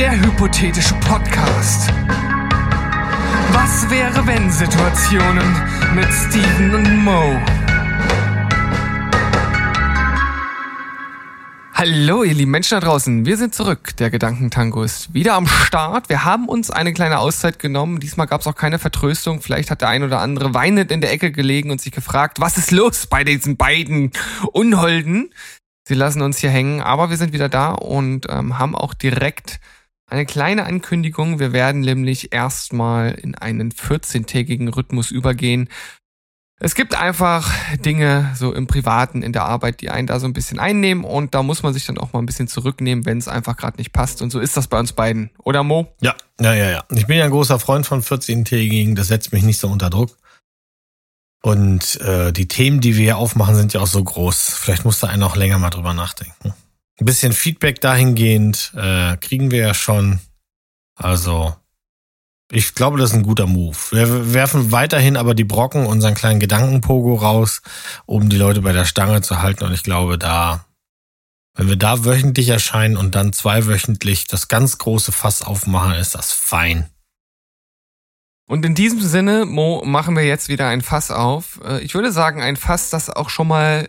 Der hypothetische Podcast. Was wäre wenn Situationen mit Steven und Mo? Hallo, ihr lieben Menschen da draußen. Wir sind zurück. Der Gedankentango ist wieder am Start. Wir haben uns eine kleine Auszeit genommen. Diesmal gab es auch keine Vertröstung. Vielleicht hat der ein oder andere weinend in der Ecke gelegen und sich gefragt, was ist los bei diesen beiden Unholden? Sie lassen uns hier hängen, aber wir sind wieder da und ähm, haben auch direkt eine kleine Ankündigung. Wir werden nämlich erstmal in einen 14-tägigen Rhythmus übergehen. Es gibt einfach Dinge so im Privaten, in der Arbeit, die einen da so ein bisschen einnehmen und da muss man sich dann auch mal ein bisschen zurücknehmen, wenn es einfach gerade nicht passt. Und so ist das bei uns beiden, oder Mo? Ja, ja, ja, ja. Ich bin ja ein großer Freund von 14-tägigen, das setzt mich nicht so unter Druck. Und äh, die Themen, die wir hier aufmachen, sind ja auch so groß. Vielleicht muss da einer auch länger mal drüber nachdenken. Ein bisschen Feedback dahingehend äh, kriegen wir ja schon. Also, ich glaube, das ist ein guter Move. Wir werfen weiterhin aber die Brocken, unseren kleinen Gedankenpogo raus, um die Leute bei der Stange zu halten. Und ich glaube, da, wenn wir da wöchentlich erscheinen und dann zweiwöchentlich das ganz große Fass aufmachen, ist das fein. Und in diesem Sinne, Mo, machen wir jetzt wieder ein Fass auf. Äh, ich würde sagen, ein Fass, das auch schon mal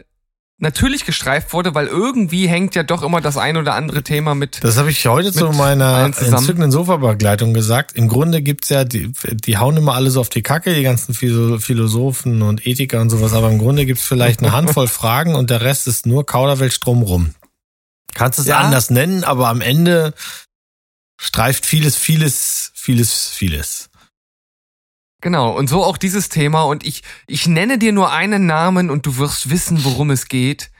natürlich gestreift wurde, weil irgendwie hängt ja doch immer das ein oder andere Thema mit. Das habe ich heute zu meiner entzückenden Sofa-Begleitung gesagt. Im Grunde gibt's ja, die, die hauen immer alle so auf die Kacke, die ganzen Philosophen und Ethiker und sowas, aber im Grunde gibt's vielleicht eine Handvoll Fragen und der Rest ist nur Kauderwelsch drumrum. Kannst es ja. anders nennen, aber am Ende streift vieles, vieles, vieles, vieles. Genau, und so auch dieses Thema. Und ich, ich nenne dir nur einen Namen und du wirst wissen, worum es geht.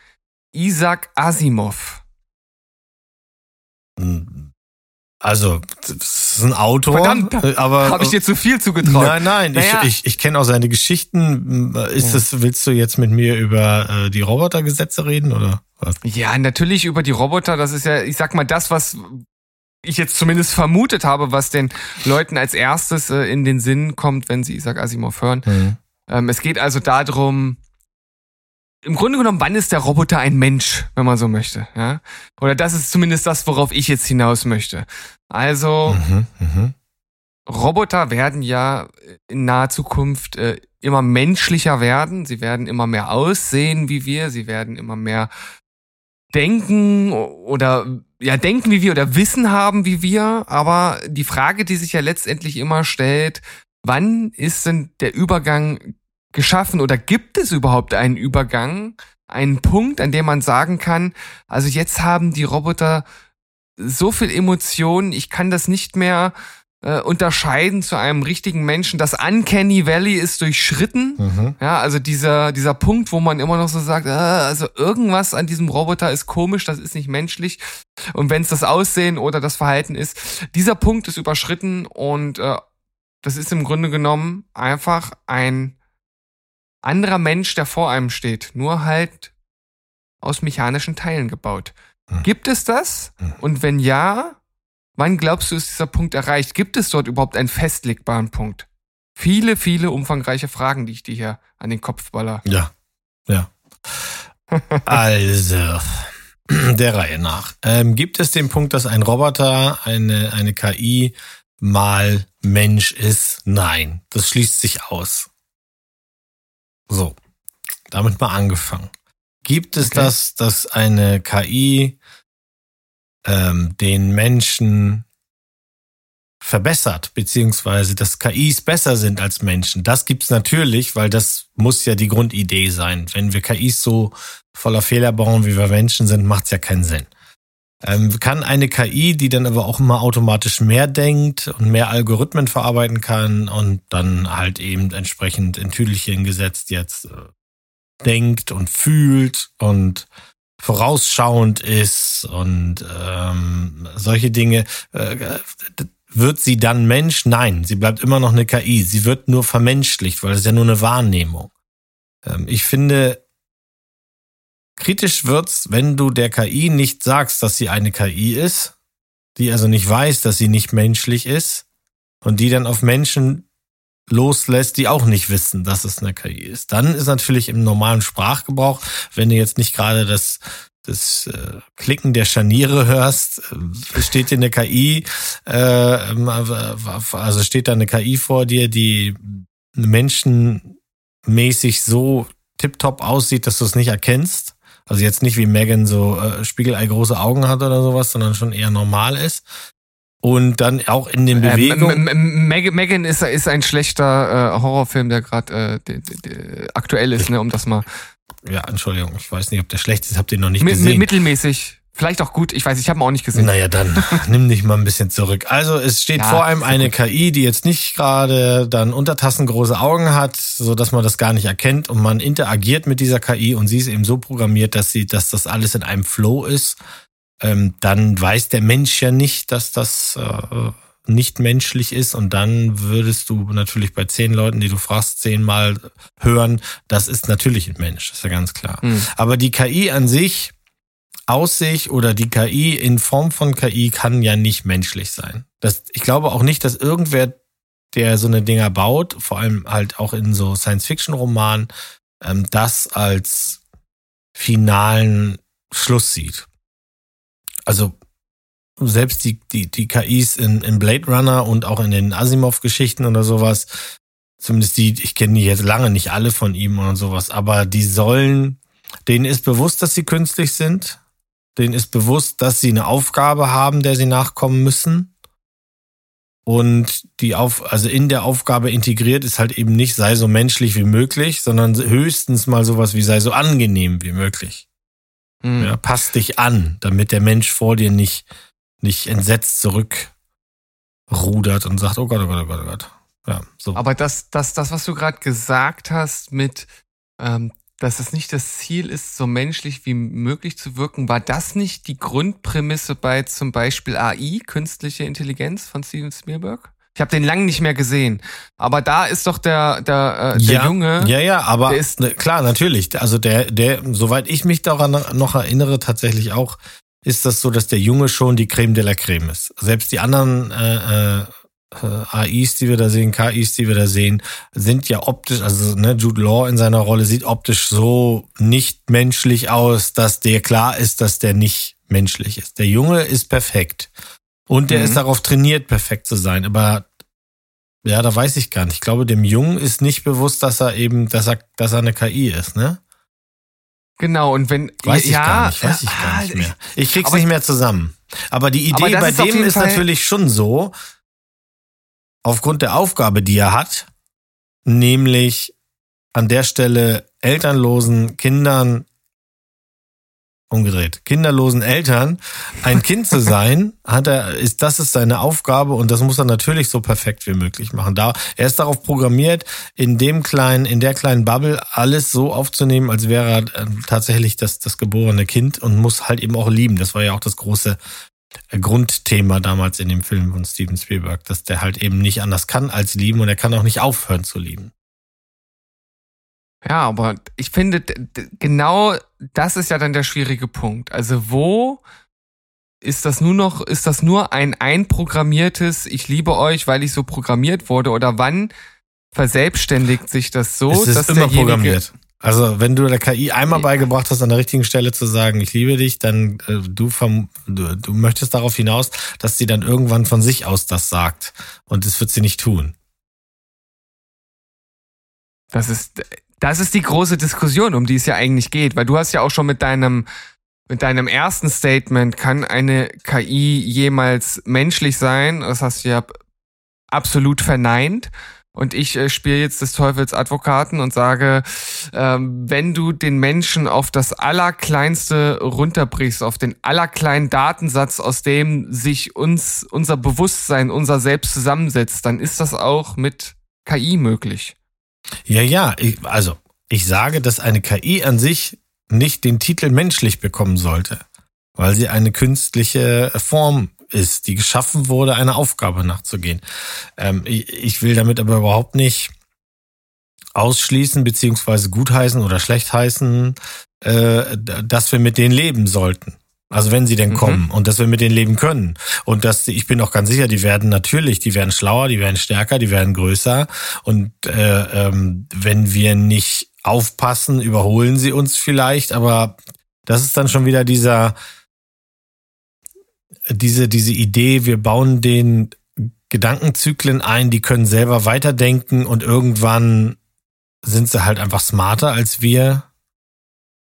Isaac Asimov. Also, das ist ein Autor, Verdammt, aber habe ich dir zu viel zugetraut? Nein, nein, naja. ich, ich, ich kenne auch seine Geschichten. Ist ja. willst du jetzt mit mir über äh, die Robotergesetze reden oder was? Ja, natürlich über die Roboter. Das ist ja, ich sag mal, das, was ich jetzt zumindest vermutet habe, was den Leuten als erstes äh, in den Sinn kommt, wenn sie Isaac Asimov hören. Mhm. Ähm, es geht also darum, im Grunde genommen, wann ist der Roboter ein Mensch, wenn man so möchte, ja? Oder das ist zumindest das, worauf ich jetzt hinaus möchte. Also, mhm, mh. Roboter werden ja in naher Zukunft äh, immer menschlicher werden. Sie werden immer mehr aussehen wie wir. Sie werden immer mehr denken oder ja denken wie wir oder Wissen haben wie wir, aber die Frage, die sich ja letztendlich immer stellt, wann ist denn der Übergang geschaffen oder gibt es überhaupt einen Übergang, einen Punkt, an dem man sagen kann, also jetzt haben die Roboter so viel Emotionen, ich kann das nicht mehr äh, unterscheiden zu einem richtigen Menschen. Das Uncanny Valley ist durchschritten. Mhm. Ja, also dieser, dieser Punkt, wo man immer noch so sagt, äh, also irgendwas an diesem Roboter ist komisch, das ist nicht menschlich. Und wenn es das Aussehen oder das Verhalten ist, dieser Punkt ist überschritten und äh, das ist im Grunde genommen einfach ein anderer Mensch, der vor einem steht, nur halt aus mechanischen Teilen gebaut. Mhm. Gibt es das? Mhm. Und wenn ja, Wann glaubst du, ist dieser Punkt erreicht? Gibt es dort überhaupt einen festlegbaren Punkt? Viele, viele umfangreiche Fragen, die ich dir hier an den Kopf baller. Ja, ja. also, der Reihe nach. Ähm, gibt es den Punkt, dass ein Roboter, eine, eine KI mal Mensch ist? Nein, das schließt sich aus. So, damit mal angefangen. Gibt es okay. das, dass eine KI ähm, den Menschen verbessert, beziehungsweise dass KIs besser sind als Menschen. Das gibt's natürlich, weil das muss ja die Grundidee sein. Wenn wir KIs so voller Fehler bauen, wie wir Menschen sind, macht's ja keinen Sinn. Ähm, kann eine KI, die dann aber auch immer automatisch mehr denkt und mehr Algorithmen verarbeiten kann und dann halt eben entsprechend in Tüdelchen gesetzt jetzt äh, denkt und fühlt und vorausschauend ist und ähm, solche Dinge. Äh, wird sie dann Mensch? Nein, sie bleibt immer noch eine KI. Sie wird nur vermenschlicht, weil es ja nur eine Wahrnehmung. Ähm, ich finde, kritisch wird's, wenn du der KI nicht sagst, dass sie eine KI ist, die also nicht weiß, dass sie nicht menschlich ist und die dann auf Menschen loslässt, die auch nicht wissen, dass es eine KI ist. Dann ist natürlich im normalen Sprachgebrauch, wenn du jetzt nicht gerade das das äh, Klicken der Scharniere hörst, äh, steht dir eine KI, äh, also steht da eine KI vor dir, die menschenmäßig so tiptop aussieht, dass du es nicht erkennst. Also jetzt nicht wie Megan so äh, Spiegelei große Augen hat oder sowas, sondern schon eher normal ist. Und dann auch in den ähm, Bewegungen. Ähm, Megan ist, ist ein schlechter äh, Horrorfilm, der gerade äh, aktuell ist, ne, um das mal. Ja, Entschuldigung, ich weiß nicht, ob der schlecht ist, habt ihr noch nicht gesehen. Mittelmäßig. Vielleicht auch gut, ich weiß, ich habe ihn auch nicht gesehen. Naja, dann nimm dich mal ein bisschen zurück. Also es steht ja, vor allem eine gut. KI, die jetzt nicht gerade dann untertassengroße Augen hat, so dass man das gar nicht erkennt und man interagiert mit dieser KI und sie ist eben so programmiert, dass sie, dass das alles in einem Flow ist. Ähm, dann weiß der Mensch ja nicht, dass das äh, nicht menschlich ist und dann würdest du natürlich bei zehn Leuten, die du fragst, zehnmal hören, das ist natürlich ein Mensch, ist ja ganz klar. Mhm. Aber die KI an sich aus sich oder die KI in Form von KI kann ja nicht menschlich sein. Das, ich glaube auch nicht, dass irgendwer, der so eine Dinger baut, vor allem halt auch in so Science-Fiction-Romanen, ähm, das als finalen Schluss sieht. Also selbst die, die, die KIs in, in Blade Runner und auch in den Asimov-Geschichten oder sowas, zumindest die, ich kenne die jetzt lange nicht alle von ihm und sowas, aber die sollen, denen ist bewusst, dass sie künstlich sind denen ist bewusst, dass sie eine Aufgabe haben, der sie nachkommen müssen. Und die auf, also in der Aufgabe integriert ist halt eben nicht sei so menschlich wie möglich, sondern höchstens mal sowas wie sei so angenehm wie möglich. Mhm. Ja, passt dich an, damit der Mensch vor dir nicht, nicht entsetzt zurückrudert und sagt, oh Gott, oh Gott, oh Gott, oh Gott. Ja, so. Aber das, das, das, was du gerade gesagt hast mit, ähm, dass es nicht das Ziel ist, so menschlich wie möglich zu wirken. War das nicht die Grundprämisse bei zum Beispiel AI, künstliche Intelligenz von Steven Spielberg? Ich habe den lang nicht mehr gesehen, aber da ist doch der der, äh, der ja, Junge. Ja, ja, aber ist, ne, klar, natürlich. Also der der, soweit ich mich daran noch erinnere, tatsächlich auch, ist das so, dass der Junge schon die Creme de la Creme ist. Selbst die anderen äh, äh, äh, AIs, die wir da sehen, KIs, die wir da sehen, sind ja optisch, also ne, Jude Law in seiner Rolle sieht optisch so nicht menschlich aus, dass der klar ist, dass der nicht menschlich ist. Der Junge ist perfekt. Und der mhm. ist darauf trainiert, perfekt zu sein. Aber ja, da weiß ich gar nicht. Ich glaube, dem Jungen ist nicht bewusst, dass er eben, dass er, dass er eine KI ist, ne? Genau, und wenn. Weiß ich ja, gar nicht, weiß ich gar nicht mehr. Ich krieg's nicht mehr zusammen. Aber die Idee bei dem ist Fall natürlich schon so, aufgrund der Aufgabe, die er hat, nämlich an der Stelle elternlosen Kindern umgedreht, kinderlosen Eltern ein Kind zu sein, hat er, ist, das ist seine Aufgabe und das muss er natürlich so perfekt wie möglich machen. Da, er ist darauf programmiert, in dem kleinen, in der kleinen Bubble alles so aufzunehmen, als wäre er äh, tatsächlich das, das geborene Kind und muss halt eben auch lieben. Das war ja auch das große Grundthema damals in dem Film von Steven Spielberg, dass der halt eben nicht anders kann als lieben und er kann auch nicht aufhören zu lieben. Ja, aber ich finde, genau das ist ja dann der schwierige Punkt. Also wo ist das nur noch, ist das nur ein einprogrammiertes, ich liebe euch, weil ich so programmiert wurde oder wann verselbstständigt sich das so, es ist dass immer programmiert. Also wenn du der KI einmal beigebracht hast, an der richtigen Stelle zu sagen, ich liebe dich, dann äh, du, du, du möchtest darauf hinaus, dass sie dann irgendwann von sich aus das sagt. Und das wird sie nicht tun. Das ist, das ist die große Diskussion, um die es ja eigentlich geht, weil du hast ja auch schon mit deinem, mit deinem ersten Statement, kann eine KI jemals menschlich sein? Das hast du ja absolut verneint. Und ich äh, spiele jetzt des Teufels Advokaten und sage, ähm, wenn du den Menschen auf das Allerkleinste runterbrichst, auf den allerkleinen Datensatz, aus dem sich uns, unser Bewusstsein, unser Selbst zusammensetzt, dann ist das auch mit KI möglich. Ja, ja, ich, also ich sage, dass eine KI an sich nicht den Titel menschlich bekommen sollte, weil sie eine künstliche Form ist, die geschaffen wurde, einer Aufgabe nachzugehen. Ähm, ich, ich will damit aber überhaupt nicht ausschließen beziehungsweise gutheißen oder schlecht heißen, äh, dass wir mit denen leben sollten. Also wenn sie denn mhm. kommen und dass wir mit denen leben können. Und dass ich bin auch ganz sicher, die werden natürlich, die werden schlauer, die werden stärker, die werden größer. Und äh, ähm, wenn wir nicht aufpassen, überholen sie uns vielleicht, aber Das ist dann schon wieder dieser, diese, diese Idee, wir bauen den Gedankenzyklen ein, die können selber weiterdenken und irgendwann sind sie halt einfach smarter als wir,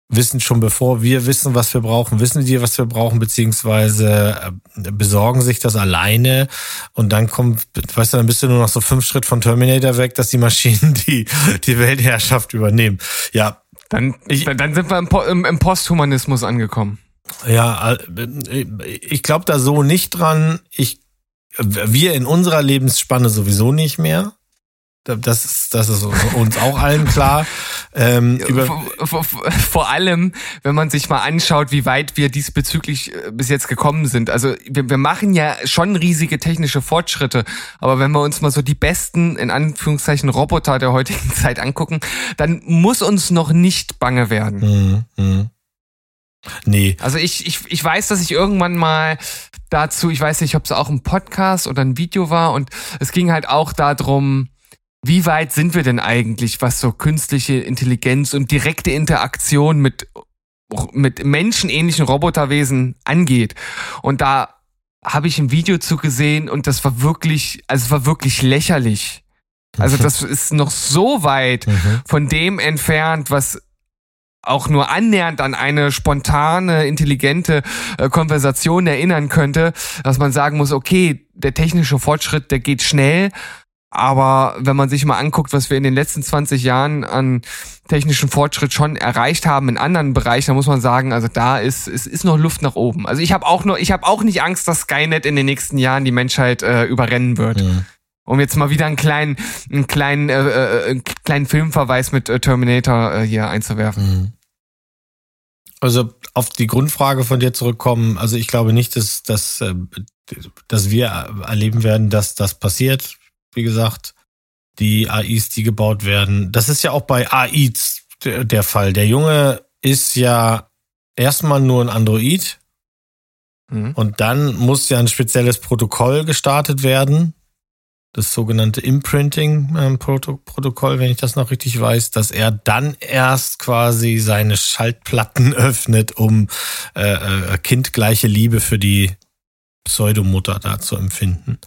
wissen schon bevor wir wissen, was wir brauchen, wissen die, was wir brauchen, beziehungsweise äh, besorgen sich das alleine und dann kommt, weißt du, dann bist du nur noch so fünf Schritt von Terminator weg, dass die Maschinen die, die Weltherrschaft übernehmen. Ja. Dann, ich, dann sind wir im, im, im Posthumanismus angekommen. Ja, ich glaube da so nicht dran. Ich, wir in unserer Lebensspanne sowieso nicht mehr. Das ist, das ist uns auch allen klar. Ähm, vor, vor, vor, allem, wenn man sich mal anschaut, wie weit wir diesbezüglich äh, bis jetzt gekommen sind. Also wir, wir machen ja schon riesige technische Fortschritte, aber wenn wir uns mal so die besten, in Anführungszeichen, Roboter der heutigen Zeit angucken, dann muss uns noch nicht bange werden. Mhm. mhm. Nee. Also ich, ich, ich weiß, dass ich irgendwann mal dazu, ich weiß nicht, ob es auch ein Podcast oder ein Video war und es ging halt auch darum, wie weit sind wir denn eigentlich, was so künstliche Intelligenz und direkte Interaktion mit, mit menschenähnlichen Roboterwesen angeht? Und da habe ich ein Video zu gesehen und das war wirklich, also es war wirklich lächerlich. Also das ist noch so weit mhm. von dem entfernt, was auch nur annähernd an eine spontane, intelligente äh, Konversation erinnern könnte, dass man sagen muss, okay, der technische Fortschritt, der geht schnell, aber wenn man sich mal anguckt, was wir in den letzten 20 Jahren an technischen Fortschritt schon erreicht haben in anderen Bereichen, dann muss man sagen, also da ist es ist noch Luft nach oben. Also ich habe auch nur, ich habe auch nicht Angst, dass Skynet in den nächsten Jahren die Menschheit äh, überrennen wird. Ja. Um jetzt mal wieder einen kleinen, einen kleinen, äh, äh, einen kleinen Filmverweis mit äh, Terminator äh, hier einzuwerfen. Mhm. Also auf die Grundfrage von dir zurückkommen. Also ich glaube nicht, dass, dass, äh, dass wir erleben werden, dass das passiert wie gesagt, die AIs, die gebaut werden. Das ist ja auch bei AIs der Fall. Der Junge ist ja erstmal nur ein Android mhm. und dann muss ja ein spezielles Protokoll gestartet werden. Das sogenannte Imprinting-Protokoll, wenn ich das noch richtig weiß, dass er dann erst quasi seine Schaltplatten öffnet, um äh, äh, kindgleiche Liebe für die Pseudomutter da zu empfinden.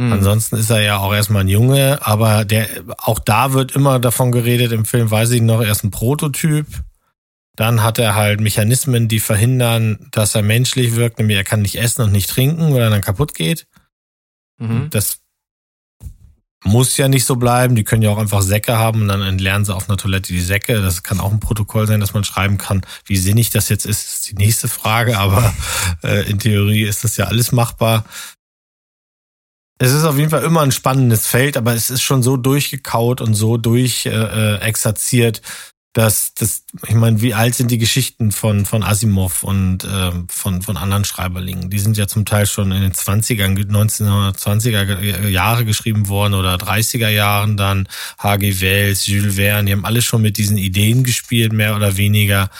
Mhm. Ansonsten ist er ja auch erstmal ein Junge, aber der, auch da wird immer davon geredet, im Film weiß ich noch, er ist ein Prototyp. Dann hat er halt Mechanismen, die verhindern, dass er menschlich wirkt, nämlich er kann nicht essen und nicht trinken, weil er dann kaputt geht. Mhm. Das muss ja nicht so bleiben. Die können ja auch einfach Säcke haben und dann entlernen sie auf einer Toilette die Säcke. Das kann auch ein Protokoll sein, dass man schreiben kann. Wie sinnig das jetzt ist, ist die nächste Frage, aber äh, in Theorie ist das ja alles machbar. Es ist auf jeden Fall immer ein spannendes Feld, aber es ist schon so durchgekaut und so durchexerziert, äh, dass das, ich meine, wie alt sind die Geschichten von, von Asimov und äh, von, von anderen Schreiberlingen? Die sind ja zum Teil schon in den 20ern, 1920er Jahre geschrieben worden oder 30er Jahren dann. H.G. Wells, Jules Verne, die haben alle schon mit diesen Ideen gespielt, mehr oder weniger.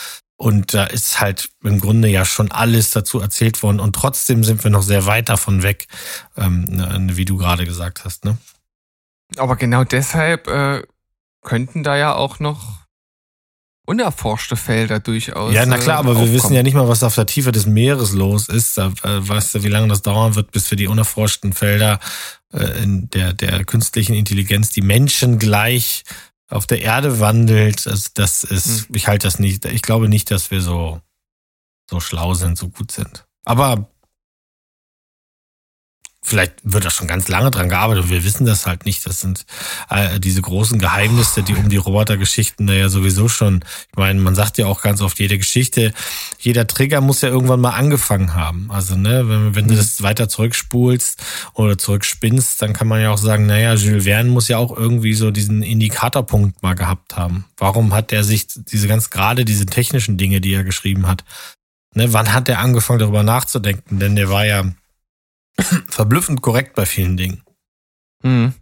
Und da ist halt im Grunde ja schon alles dazu erzählt worden. Und trotzdem sind wir noch sehr weit davon weg, ähm, ne, wie du gerade gesagt hast. Ne? Aber genau deshalb äh, könnten da ja auch noch unerforschte Felder durchaus. Ja, na klar, aber aufkommen. wir wissen ja nicht mal, was auf der Tiefe des Meeres los ist. Da, äh, weißt du, wie lange das dauern wird, bis wir die unerforschten Felder äh, in der, der künstlichen Intelligenz, die Menschen gleich auf der Erde wandelt, das, das ist, hm. ich halte das nicht, ich glaube nicht, dass wir so, so schlau sind, so gut sind. Aber vielleicht wird da schon ganz lange dran gearbeitet und wir wissen das halt nicht. Das sind äh, diese großen Geheimnisse, die um die Robotergeschichten da ja sowieso schon, ich meine, man sagt ja auch ganz oft, jede Geschichte, jeder Trigger muss ja irgendwann mal angefangen haben. Also, ne, wenn, wenn du mhm. das weiter zurückspulst oder zurückspinnst, dann kann man ja auch sagen, naja, Jules Verne muss ja auch irgendwie so diesen Indikatorpunkt mal gehabt haben. Warum hat er sich diese ganz gerade diese technischen Dinge, die er geschrieben hat, ne, wann hat er angefangen darüber nachzudenken? Denn der war ja verblüffend korrekt bei vielen Dingen. Mhm.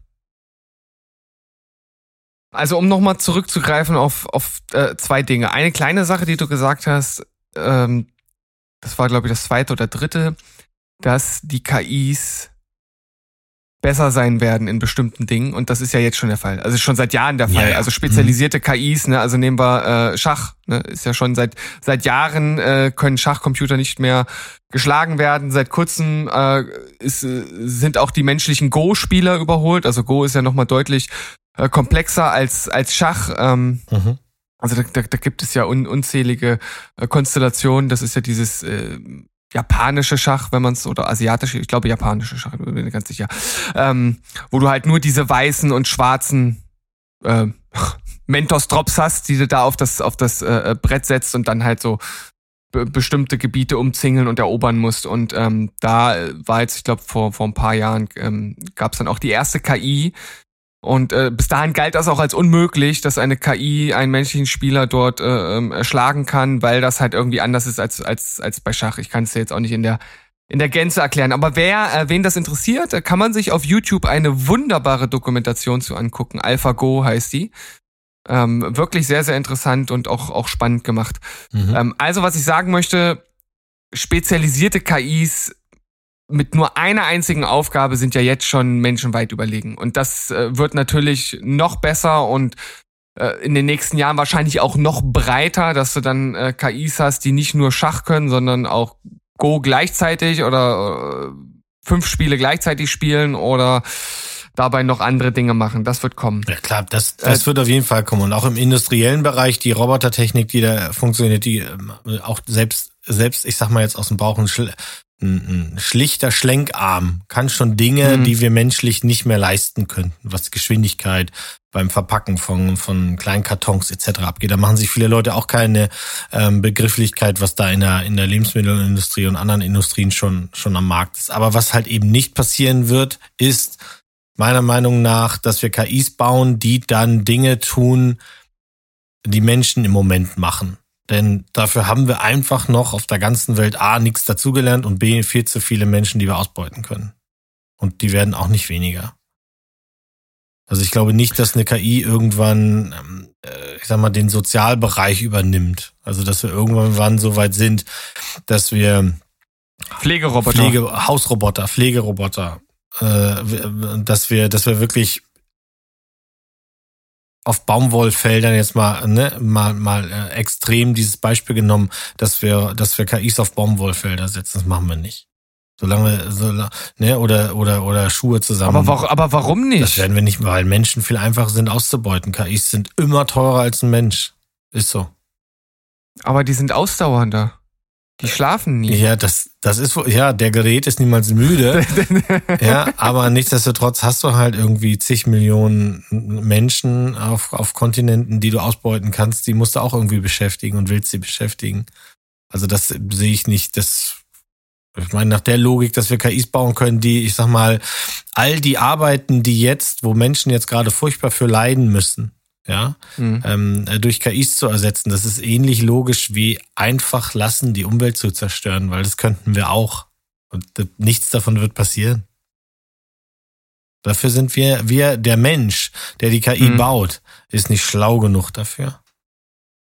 Also um nochmal zurückzugreifen auf, auf äh, zwei Dinge. Eine kleine Sache, die du gesagt hast, ähm, das war glaube ich das zweite oder dritte, dass die KIs besser sein werden in bestimmten Dingen und das ist ja jetzt schon der Fall. Also schon seit Jahren der Fall. Ja, Also spezialisierte mhm. KIs, ne, also nehmen wir äh, Schach, ne, ist ja schon seit seit Jahren äh, können Schachcomputer nicht mehr geschlagen werden. Seit kurzem äh, ist, äh, sind auch die menschlichen Go-Spieler überholt. Also Go ist ja nochmal deutlich äh, komplexer als als Schach. Ähm, mhm. Also da, da, da gibt es ja un, unzählige äh, Konstellationen. Das ist ja dieses äh, japanische Schach, wenn man es, oder asiatische, ich glaube japanische Schach, bin mir ganz sicher, ähm, wo du halt nur diese weißen und schwarzen äh, Mentos-Drops hast, die du da auf das, auf das äh, Brett setzt und dann halt so be bestimmte Gebiete umzingeln und erobern musst. Und ähm, da war jetzt, ich glaube, vor, vor ein paar Jahren ähm, gab es dann auch die erste KI, und äh, bis dahin galt das auch als unmöglich, dass eine KI einen menschlichen Spieler dort äh, ähm, erschlagen kann, weil das halt irgendwie anders ist als, als, als bei Schach. Ich kann es dir jetzt auch nicht in der, in der Gänze erklären. Aber wer, äh, wen das interessiert, äh, kann man sich auf YouTube eine wunderbare Dokumentation zu angucken. AlphaGo heißt die. Ähm, wirklich sehr, sehr interessant und auch, auch spannend gemacht. Mhm. Ähm, also, was ich sagen möchte, spezialisierte KIs mit nur einer einzigen Aufgabe sind ja jetzt schon menschenweit überlegen. Und das äh, wird natürlich noch besser und äh, in den nächsten Jahren wahrscheinlich auch noch breiter, dass du dann äh, KIs hast, die nicht nur Schach können, sondern auch Go gleichzeitig oder äh, fünf Spiele gleichzeitig spielen oder dabei noch andere Dinge machen. Das wird kommen. Ja klar, das, das äh, wird auf jeden Fall kommen. Und auch im industriellen Bereich, die Robotertechnik, die da funktioniert, die ähm, auch selbst, selbst, ich sag mal jetzt aus dem Bauch ein schlichter Schlenkarm kann schon Dinge, mhm. die wir menschlich nicht mehr leisten könnten, was Geschwindigkeit beim Verpacken von, von kleinen Kartons etc. abgeht. Da machen sich viele Leute auch keine ähm, Begrifflichkeit, was da in der, in der Lebensmittelindustrie und anderen Industrien schon, schon am Markt ist. Aber was halt eben nicht passieren wird, ist meiner Meinung nach, dass wir KIs bauen, die dann Dinge tun, die Menschen im Moment machen. Denn dafür haben wir einfach noch auf der ganzen Welt A nichts dazugelernt und B viel zu viele Menschen, die wir ausbeuten können. Und die werden auch nicht weniger. Also ich glaube nicht, dass eine KI irgendwann, ähm, äh, ich sag mal, den Sozialbereich übernimmt. Also dass wir irgendwann so weit sind, dass wir Pflegeroboter, Pflege, Hausroboter, Pflegeroboter, äh, dass wir, dass wir wirklich auf Baumwollfeldern jetzt mal, ne, mal, mal äh, extrem dieses Beispiel genommen, dass wir, dass wir KIs auf Baumwollfelder setzen. Das machen wir nicht. Solange, so, ne, oder, oder, oder Schuhe zusammen. Aber, warum, aber warum nicht? Das werden wir nicht, weil Menschen viel einfacher sind auszubeuten. KIs sind immer teurer als ein Mensch. Ist so. Aber die sind ausdauernder. Die schlafen nie. Ja, das, das ist, ja, der Gerät ist niemals müde. ja, aber nichtsdestotrotz hast du halt irgendwie zig Millionen Menschen auf, auf Kontinenten, die du ausbeuten kannst. Die musst du auch irgendwie beschäftigen und willst sie beschäftigen. Also das sehe ich nicht, das, ich meine, nach der Logik, dass wir KIs bauen können, die, ich sag mal, all die Arbeiten, die jetzt, wo Menschen jetzt gerade furchtbar für leiden müssen, ja, mhm. ähm, äh, durch KIs zu ersetzen. Das ist ähnlich logisch wie einfach lassen, die Umwelt zu zerstören, weil das könnten wir auch. Und nichts davon wird passieren. Dafür sind wir, wir, der Mensch, der die KI mhm. baut, ist nicht schlau genug dafür.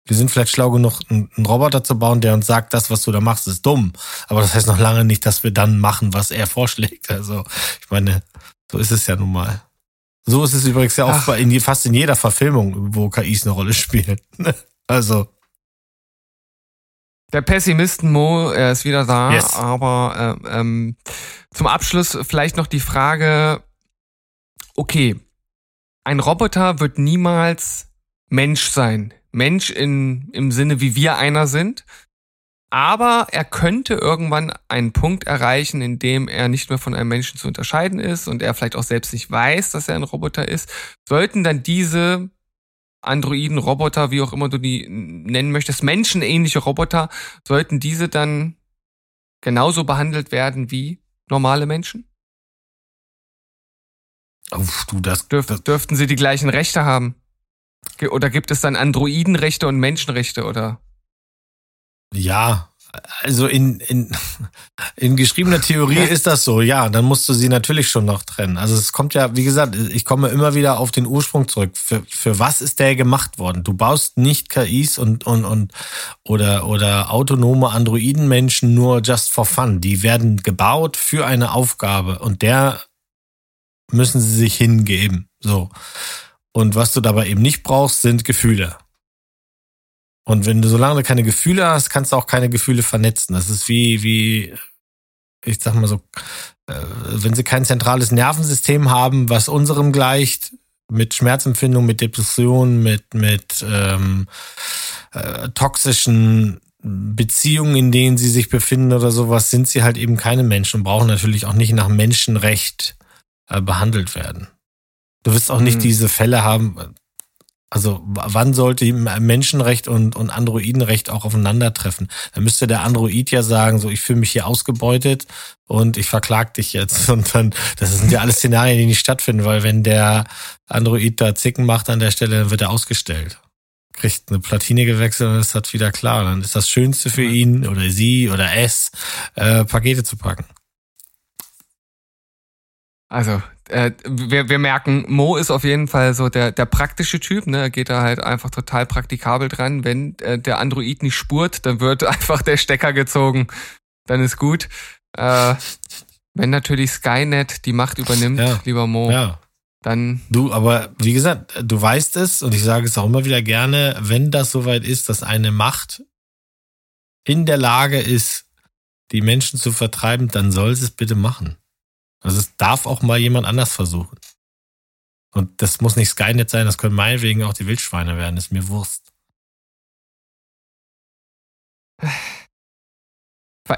Wir sind vielleicht schlau genug, einen Roboter zu bauen, der uns sagt, das, was du da machst, ist dumm. Aber das heißt noch lange nicht, dass wir dann machen, was er vorschlägt. Also, ich meine, so ist es ja nun mal. So ist es übrigens ja auch in, fast in jeder Verfilmung, wo KIs eine Rolle spielen. also. Der Pessimisten Mo, er ist wieder da, yes. aber äh, ähm, zum Abschluss vielleicht noch die Frage, okay, ein Roboter wird niemals Mensch sein. Mensch in, im Sinne, wie wir einer sind, aber er könnte irgendwann einen Punkt erreichen, in dem er nicht mehr von einem Menschen zu unterscheiden ist und er vielleicht auch selbst nicht weiß, dass er ein Roboter ist. Sollten dann diese Androiden, Roboter, wie auch immer du die nennen möchtest, menschenähnliche Roboter, sollten diese dann genauso behandelt werden wie normale Menschen? Uff, du, das, Dürf, das dürften sie die gleichen Rechte haben? Oder gibt es dann Androidenrechte und Menschenrechte oder? Ja, also in, in, in geschriebener Theorie ist das so, ja, dann musst du sie natürlich schon noch trennen. Also es kommt ja, wie gesagt, ich komme immer wieder auf den Ursprung zurück. Für, für was ist der gemacht worden? Du baust nicht KIs und, und, und oder, oder autonome Androidenmenschen nur just for fun. Die werden gebaut für eine Aufgabe und der müssen sie sich hingeben. So. Und was du dabei eben nicht brauchst, sind Gefühle. Und wenn du, solange du keine Gefühle hast, kannst du auch keine Gefühle vernetzen. Das ist wie, wie, ich sag mal so, äh, wenn sie kein zentrales Nervensystem haben, was unserem gleicht, mit Schmerzempfindung, mit Depressionen, mit, mit ähm, äh, toxischen Beziehungen, in denen sie sich befinden oder sowas, sind sie halt eben keine Menschen und brauchen natürlich auch nicht nach Menschenrecht äh, behandelt werden. Du wirst auch nicht hm. diese Fälle haben, also wann sollte Menschenrecht und, und Androidenrecht auch aufeinandertreffen? Da müsste der Android ja sagen, so ich fühle mich hier ausgebeutet und ich verklag dich jetzt. Und dann, das sind ja alles Szenarien, die nicht stattfinden, weil wenn der Android da Zicken macht an der Stelle, dann wird er ausgestellt. Kriegt eine Platine gewechselt und ist das wieder klar. Dann ist das Schönste für ihn oder sie oder es, äh, Pakete zu packen. Also, äh, wir, wir merken, Mo ist auf jeden Fall so der, der praktische Typ, ne? Er geht da halt einfach total praktikabel dran. Wenn äh, der Android nicht spurt, dann wird einfach der Stecker gezogen. Dann ist gut. Äh, wenn natürlich Skynet die Macht übernimmt, ja. lieber Mo, ja. dann. Du, aber wie gesagt, du weißt es und ich sage es auch immer wieder gerne, wenn das soweit ist, dass eine Macht in der Lage ist, die Menschen zu vertreiben, dann soll sie es bitte machen. Also es darf auch mal jemand anders versuchen. Und das muss nicht Skynet sein, das können meinetwegen auch die Wildschweine werden, ist mir Wurst.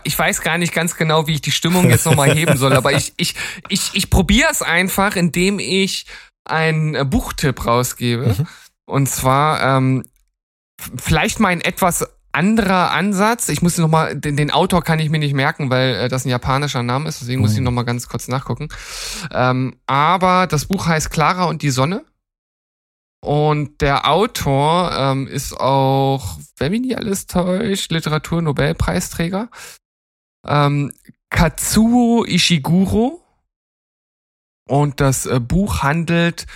Ich weiß gar nicht ganz genau, wie ich die Stimmung jetzt nochmal heben soll, aber ich, ich, ich, ich probiere es einfach, indem ich einen Buchtipp rausgebe. Mhm. Und zwar ähm, vielleicht mal ein etwas anderer Ansatz. Ich muss noch mal den, den Autor kann ich mir nicht merken, weil äh, das ein japanischer Name ist. Deswegen muss ich oh. noch mal ganz kurz nachgucken. Ähm, aber das Buch heißt Clara und die Sonne. Und der Autor ähm, ist auch, wenn mich nicht alles täuscht, Literatur-Nobelpreisträger. Ähm, Katsuo Ishiguro. Und das äh, Buch handelt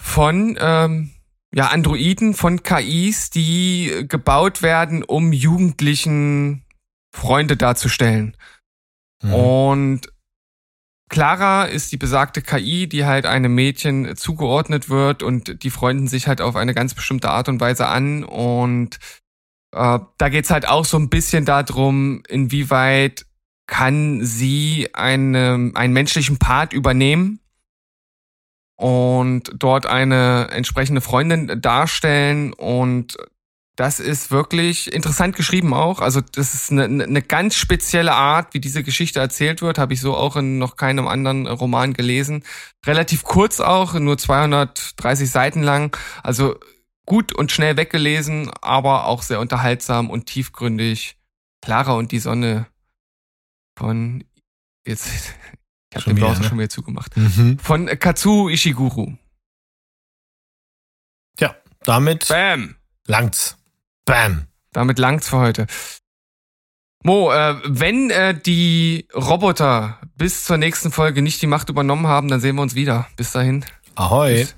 von ähm, ja, Androiden von KIs, die gebaut werden, um Jugendlichen Freunde darzustellen. Mhm. Und Clara ist die besagte KI, die halt einem Mädchen zugeordnet wird und die freunden sich halt auf eine ganz bestimmte Art und Weise an. Und äh, da geht's halt auch so ein bisschen darum, inwieweit kann sie eine, einen menschlichen Part übernehmen und dort eine entsprechende Freundin darstellen und das ist wirklich interessant geschrieben auch. Also das ist eine, eine ganz spezielle Art, wie diese Geschichte erzählt wird. Habe ich so auch in noch keinem anderen Roman gelesen. Relativ kurz auch, nur 230 Seiten lang. Also gut und schnell weggelesen, aber auch sehr unterhaltsam und tiefgründig. Clara und die Sonne von jetzt ich habe den Browser ne? schon wieder zugemacht. Mhm. Von Katsuo Ishiguro. Ja, damit Bam. langt's. Bam. Damit langt's für heute. Mo, äh, wenn äh, die Roboter bis zur nächsten Folge nicht die Macht übernommen haben, dann sehen wir uns wieder. Bis dahin. Ahoi. Bis